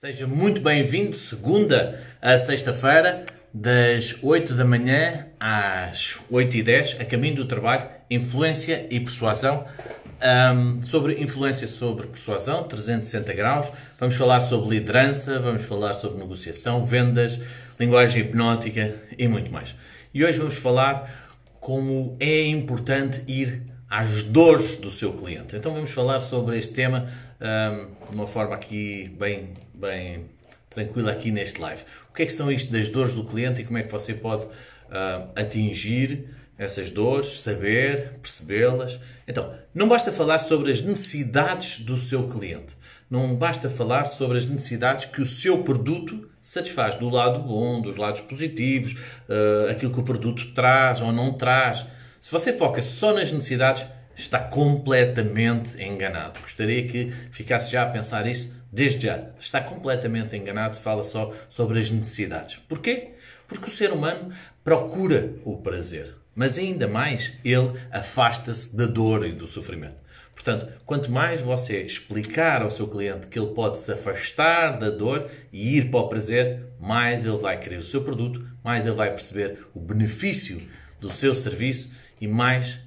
Seja muito bem-vindo, segunda a sexta-feira, das 8 da manhã às 8 e 10, a caminho do trabalho, influência e persuasão. Um, sobre influência sobre persuasão, 360 graus. Vamos falar sobre liderança, vamos falar sobre negociação, vendas, linguagem hipnótica e muito mais. E hoje vamos falar como é importante ir às dores do seu cliente. Então vamos falar sobre este tema um, de uma forma aqui bem, bem tranquila aqui neste live. O que é que são isto das dores do cliente e como é que você pode uh, atingir essas dores, saber, percebê-las. Então, não basta falar sobre as necessidades do seu cliente. Não basta falar sobre as necessidades que o seu produto satisfaz, do lado bom, dos lados positivos, uh, aquilo que o produto traz ou não traz. Se você foca só nas necessidades, está completamente enganado. Gostaria que ficasse já a pensar isso desde já. Está completamente enganado se fala só sobre as necessidades. Porquê? Porque o ser humano procura o prazer, mas ainda mais ele afasta-se da dor e do sofrimento. Portanto, quanto mais você explicar ao seu cliente que ele pode se afastar da dor e ir para o prazer, mais ele vai querer o seu produto, mais ele vai perceber o benefício do seu serviço e mais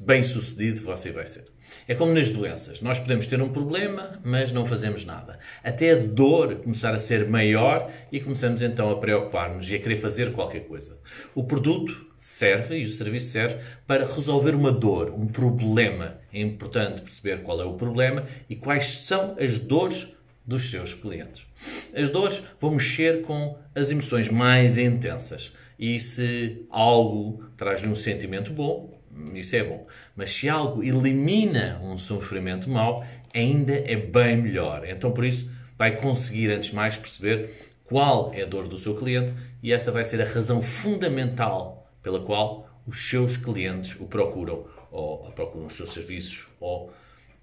bem sucedido você vai ser. É como nas doenças. Nós podemos ter um problema, mas não fazemos nada. Até a dor começar a ser maior e começamos então a preocupar-nos e a querer fazer qualquer coisa. O produto serve e o serviço serve para resolver uma dor, um problema. É importante perceber qual é o problema e quais são as dores dos seus clientes. As dores vão mexer com as emoções mais intensas. E se algo traz-lhe um sentimento bom, isso é bom. Mas se algo elimina um sofrimento mau, ainda é bem melhor. Então, por isso, vai conseguir, antes de mais, perceber qual é a dor do seu cliente e essa vai ser a razão fundamental pela qual os seus clientes o procuram, ou procuram os seus serviços, ou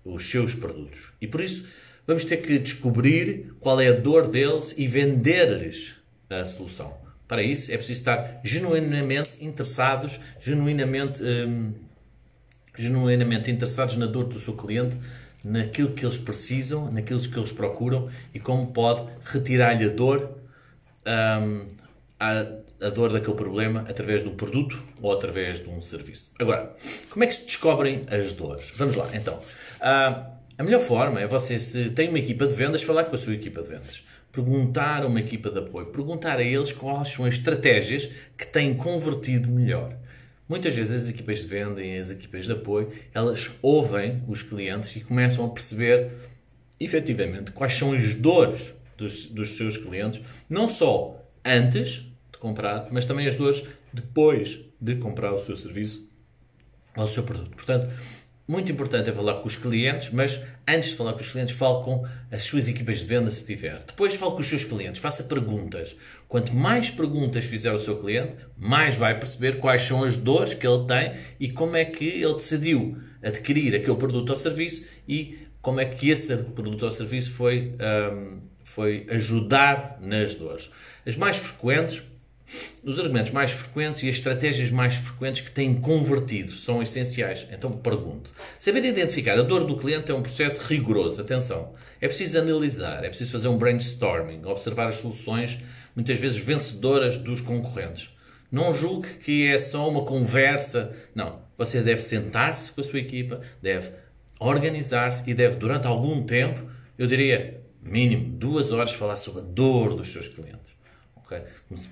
os seus produtos. E por isso, vamos ter que descobrir qual é a dor deles e vender-lhes a solução. Para isso é preciso estar genuinamente interessados, genuinamente, hum, genuinamente interessados na dor do seu cliente, naquilo que eles precisam, naquilo que eles procuram e como pode retirar-lhe a dor, hum, a, a dor daquele problema através de um produto ou através de um serviço. Agora, como é que se descobrem as dores? Vamos lá, então. Uh, a melhor forma é você, se tem uma equipa de vendas, falar com a sua equipa de vendas perguntar a uma equipa de apoio, perguntar a eles quais são as estratégias que têm convertido melhor. Muitas vezes as equipas de venda e as equipas de apoio, elas ouvem os clientes e começam a perceber efetivamente quais são as dores dos, dos seus clientes, não só antes de comprar, mas também as dores depois de comprar o seu serviço ou o seu produto. Portanto, muito importante é falar com os clientes, mas antes de falar com os clientes, fale com as suas equipas de venda se tiver. Depois fale com os seus clientes, faça perguntas. Quanto mais perguntas fizer o seu cliente, mais vai perceber quais são as dores que ele tem e como é que ele decidiu adquirir aquele produto ou serviço e como é que esse produto ou serviço foi, um, foi ajudar nas dores. As mais frequentes os argumentos mais frequentes e as estratégias mais frequentes que têm convertido são essenciais. Então pergunto. Saber identificar a dor do cliente é um processo rigoroso. Atenção. É preciso analisar, é preciso fazer um brainstorming, observar as soluções, muitas vezes vencedoras dos concorrentes. Não julgue que é só uma conversa. Não. Você deve sentar-se com a sua equipa, deve organizar-se e deve, durante algum tempo, eu diria, mínimo duas horas, falar sobre a dor dos seus clientes. Okay?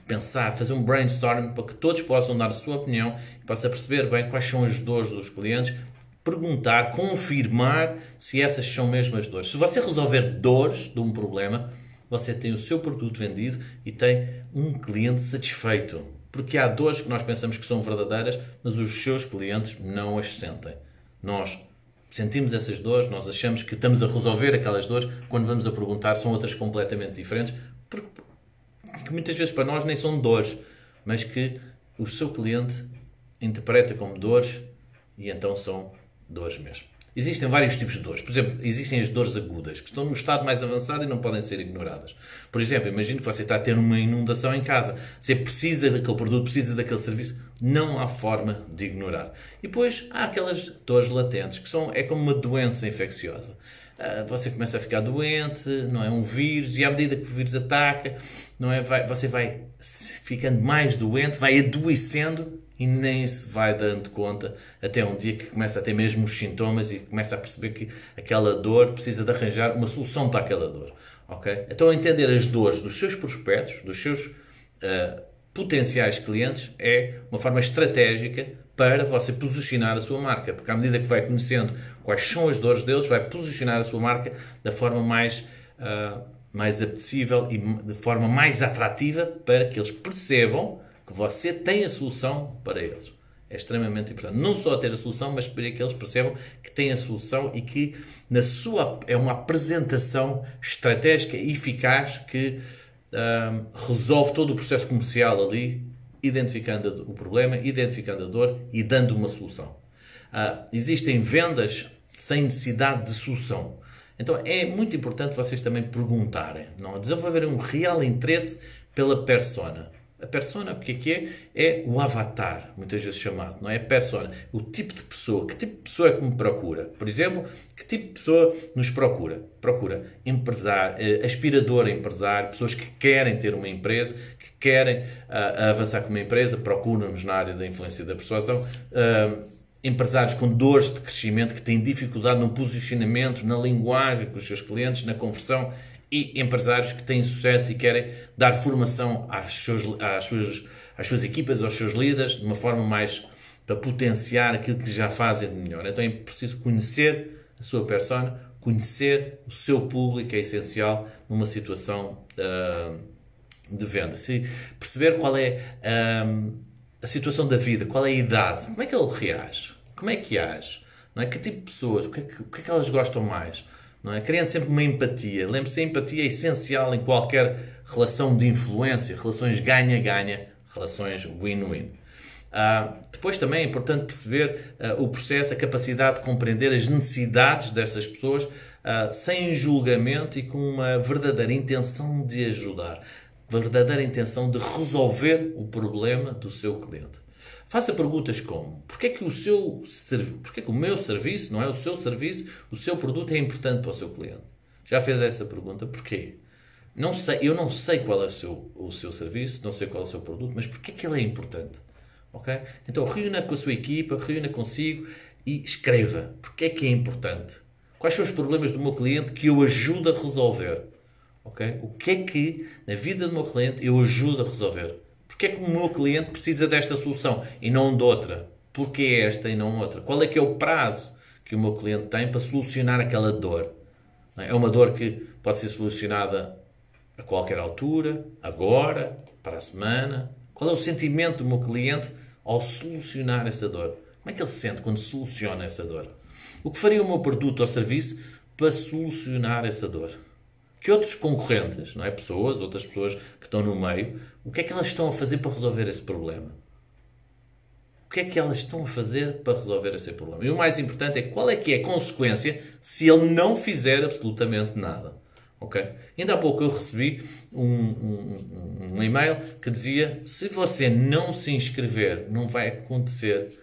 Pensar, fazer um brainstorming para que todos possam dar a sua opinião e possa perceber bem quais são as dores dos clientes, perguntar, confirmar se essas são mesmo as dores. Se você resolver dores de um problema, você tem o seu produto vendido e tem um cliente satisfeito. Porque há dores que nós pensamos que são verdadeiras, mas os seus clientes não as sentem. Nós sentimos essas dores, nós achamos que estamos a resolver aquelas dores, quando vamos a perguntar são outras completamente diferentes, porque que muitas vezes para nós nem são dores, mas que o seu cliente interpreta como dores e então são dores mesmo. Existem vários tipos de dores. Por exemplo, existem as dores agudas, que estão no estado mais avançado e não podem ser ignoradas. Por exemplo, imagine que você está a ter uma inundação em casa. Você precisa daquele produto, precisa daquele serviço. Não há forma de ignorar. E depois há aquelas dores latentes, que são, é como uma doença infecciosa. Ah, você começa a ficar doente, não é? Um vírus, e à medida que o vírus ataca, não é? Vai, você vai ficando mais doente, vai adoecendo e nem se vai dando conta até um dia que começa a ter mesmo os sintomas e começa a perceber que aquela dor precisa de arranjar uma solução para aquela dor. ok? Então, entender as dores dos seus prospectos, dos seus uh, potenciais clientes, é uma forma estratégica para você posicionar a sua marca, porque à medida que vai conhecendo quais são as dores deles, vai posicionar a sua marca da forma mais, uh, mais apetecível e de forma mais atrativa para que eles percebam que você tem a solução para eles. É extremamente importante. Não só ter a solução, mas para que eles percebam que têm a solução e que na sua é uma apresentação estratégica e eficaz que um, resolve todo o processo comercial ali, identificando o problema, identificando a dor e dando uma solução. Uh, existem vendas sem necessidade de solução. Então é muito importante vocês também perguntarem, não? desenvolver um real interesse pela persona. A persona, o que é que é? É o avatar, muitas vezes chamado, não é? Persona. O tipo de pessoa. Que tipo de pessoa é que me procura? Por exemplo, que tipo de pessoa nos procura? Procura empresário, eh, aspirador a empresário, pessoas que querem ter uma empresa, que querem uh, avançar com uma empresa, procuram-nos na área da influência da persuasão. Uh, empresários com dores de crescimento, que têm dificuldade no posicionamento, na linguagem com os seus clientes, na conversão e empresários que têm sucesso e querem dar formação às suas, às suas, às suas equipas, aos seus líderes, de uma forma mais para potenciar aquilo que já fazem de melhor. Então é preciso conhecer a sua persona, conhecer o seu público é essencial numa situação uh, de venda. Se perceber qual é uh, a situação da vida, qual é a idade, como é que ele reage, como é que age, não é? que tipo de pessoas, o que é que, que, é que elas gostam mais não é? Criando sempre uma empatia. Lembre-se, a empatia é essencial em qualquer relação de influência, relações ganha-ganha, relações win-win. Uh, depois também é importante perceber uh, o processo, a capacidade de compreender as necessidades dessas pessoas uh, sem julgamento e com uma verdadeira intenção de ajudar, verdadeira intenção de resolver o problema do seu cliente. Faça perguntas como: porquê é que o seu porquê é que o meu serviço, não é o seu serviço, o seu produto é importante para o seu cliente? Já fez essa pergunta? Porquê? Não sei, eu não sei qual é o seu, o seu serviço, não sei qual é o seu produto, mas porquê é que ele é importante? Ok? Então reúna com a sua equipa, reúna consigo e escreva porque é que é importante. Quais são os problemas do meu cliente que eu ajudo a resolver? Ok? O que é que na vida do meu cliente eu ajudo a resolver? Porque é que o meu cliente precisa desta solução e não de outra? Porque é esta e não outra? Qual é que é o prazo que o meu cliente tem para solucionar aquela dor? É uma dor que pode ser solucionada a qualquer altura, agora, para a semana. Qual é o sentimento do meu cliente ao solucionar essa dor? Como é que ele se sente quando soluciona essa dor? O que faria o meu produto ou serviço para solucionar essa dor? Que outros concorrentes, não é? Pessoas, outras pessoas que estão no meio, o que é que elas estão a fazer para resolver esse problema? O que é que elas estão a fazer para resolver esse problema? E o mais importante é qual é que é a consequência se ele não fizer absolutamente nada. Ok? Ainda há pouco eu recebi um, um, um e-mail que dizia se você não se inscrever, não vai acontecer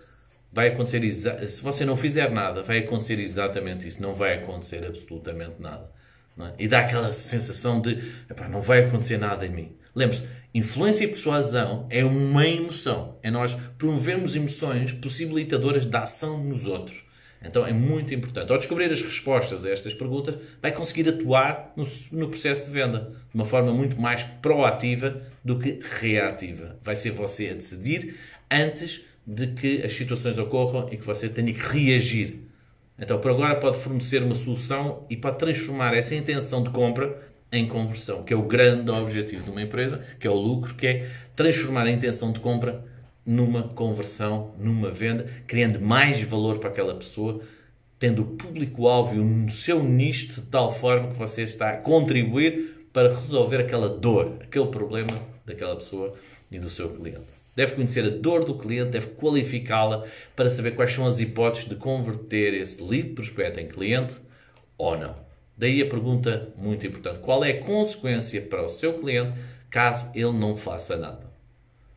vai acontecer se você não fizer nada, vai acontecer exatamente isso, não vai acontecer absolutamente nada. É? E dá aquela sensação de não vai acontecer nada em mim. Lembre-se, influência e persuasão é uma emoção. É nós promovermos emoções possibilitadoras da ação nos outros. Então é muito importante. Ao descobrir as respostas a estas perguntas, vai conseguir atuar no, no, processo de venda de uma forma muito mais proativa do que reativa. Vai ser você a decidir antes de que as situações ocorram e que você tenha que reagir então, por agora, pode fornecer uma solução e pode transformar essa intenção de compra em conversão, que é o grande objetivo de uma empresa, que é o lucro, que é transformar a intenção de compra numa conversão, numa venda, criando mais valor para aquela pessoa, tendo o público-alvo no seu nicho de tal forma que você está a contribuir para resolver aquela dor, aquele problema daquela pessoa e do seu cliente. Deve conhecer a dor do cliente, deve qualificá-la para saber quais são as hipóteses de converter esse lead prospecto em cliente ou não. Daí a pergunta muito importante: qual é a consequência para o seu cliente caso ele não faça nada?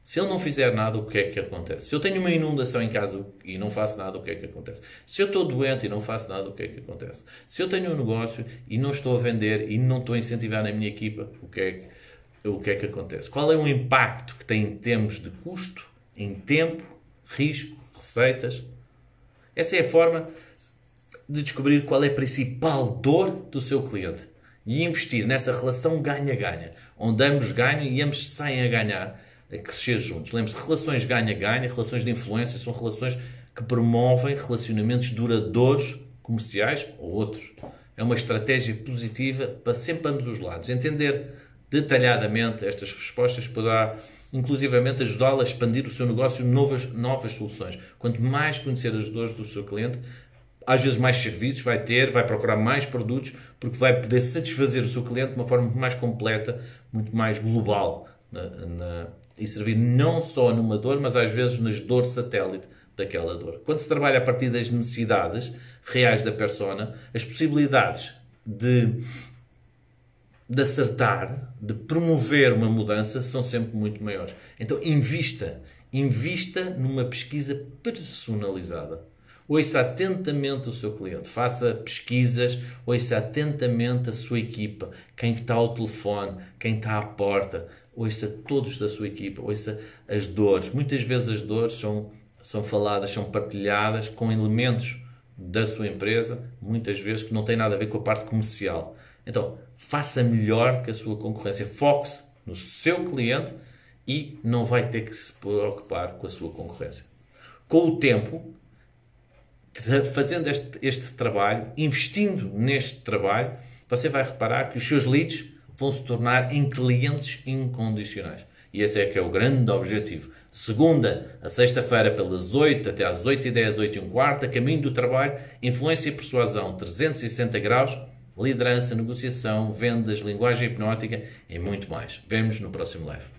Se ele não fizer nada, o que é que acontece? Se eu tenho uma inundação em casa e não faço nada, o que é que acontece? Se eu estou doente e não faço nada, o que é que acontece? Se eu tenho um negócio e não estou a vender e não estou a incentivar na minha equipa, o que é que, o que, é que acontece? Qual é o impacto que tem em termos de custo, em tempo, risco, receitas? Essa é a forma de descobrir qual é a principal dor do seu cliente e investir nessa relação ganha-ganha, onde ambos ganham e ambos saem a ganhar a crescer juntos. Lembre-se, relações ganha-ganha, relações de influência, são relações que promovem relacionamentos duradouros, comerciais ou outros. É uma estratégia positiva para sempre ambos os lados. Entender detalhadamente estas respostas poderá, inclusivamente, ajudá-lo a expandir o seu negócio novas, novas soluções. Quanto mais conhecer as dores do seu cliente, às vezes mais serviços vai ter, vai procurar mais produtos, porque vai poder satisfazer o seu cliente de uma forma muito mais completa, muito mais global na, na, e servir não só numa dor, mas às vezes nas dores satélite daquela dor. Quando se trabalha a partir das necessidades reais da persona, as possibilidades de, de acertar, de promover uma mudança são sempre muito maiores. Então, invista, invista numa pesquisa personalizada. Ouça atentamente o seu cliente, faça pesquisas, ouça atentamente a sua equipa, quem está ao telefone, quem está à porta, ouça todos da sua equipa, ouça as dores. Muitas vezes as dores são, são faladas, são partilhadas com elementos da sua empresa, muitas vezes que não tem nada a ver com a parte comercial. Então, faça melhor que a sua concorrência. Foque-se no seu cliente e não vai ter que se preocupar com a sua concorrência. Com o tempo, fazendo este, este trabalho, investindo neste trabalho, você vai reparar que os seus leads vão se tornar em clientes incondicionais. E esse é que é o grande objetivo. Segunda a sexta-feira, pelas 8 até às 8 e 10, 8 e um quarto, a caminho do trabalho, influência e persuasão 360 graus, liderança, negociação, vendas, linguagem hipnótica e muito mais. Vemos no próximo live.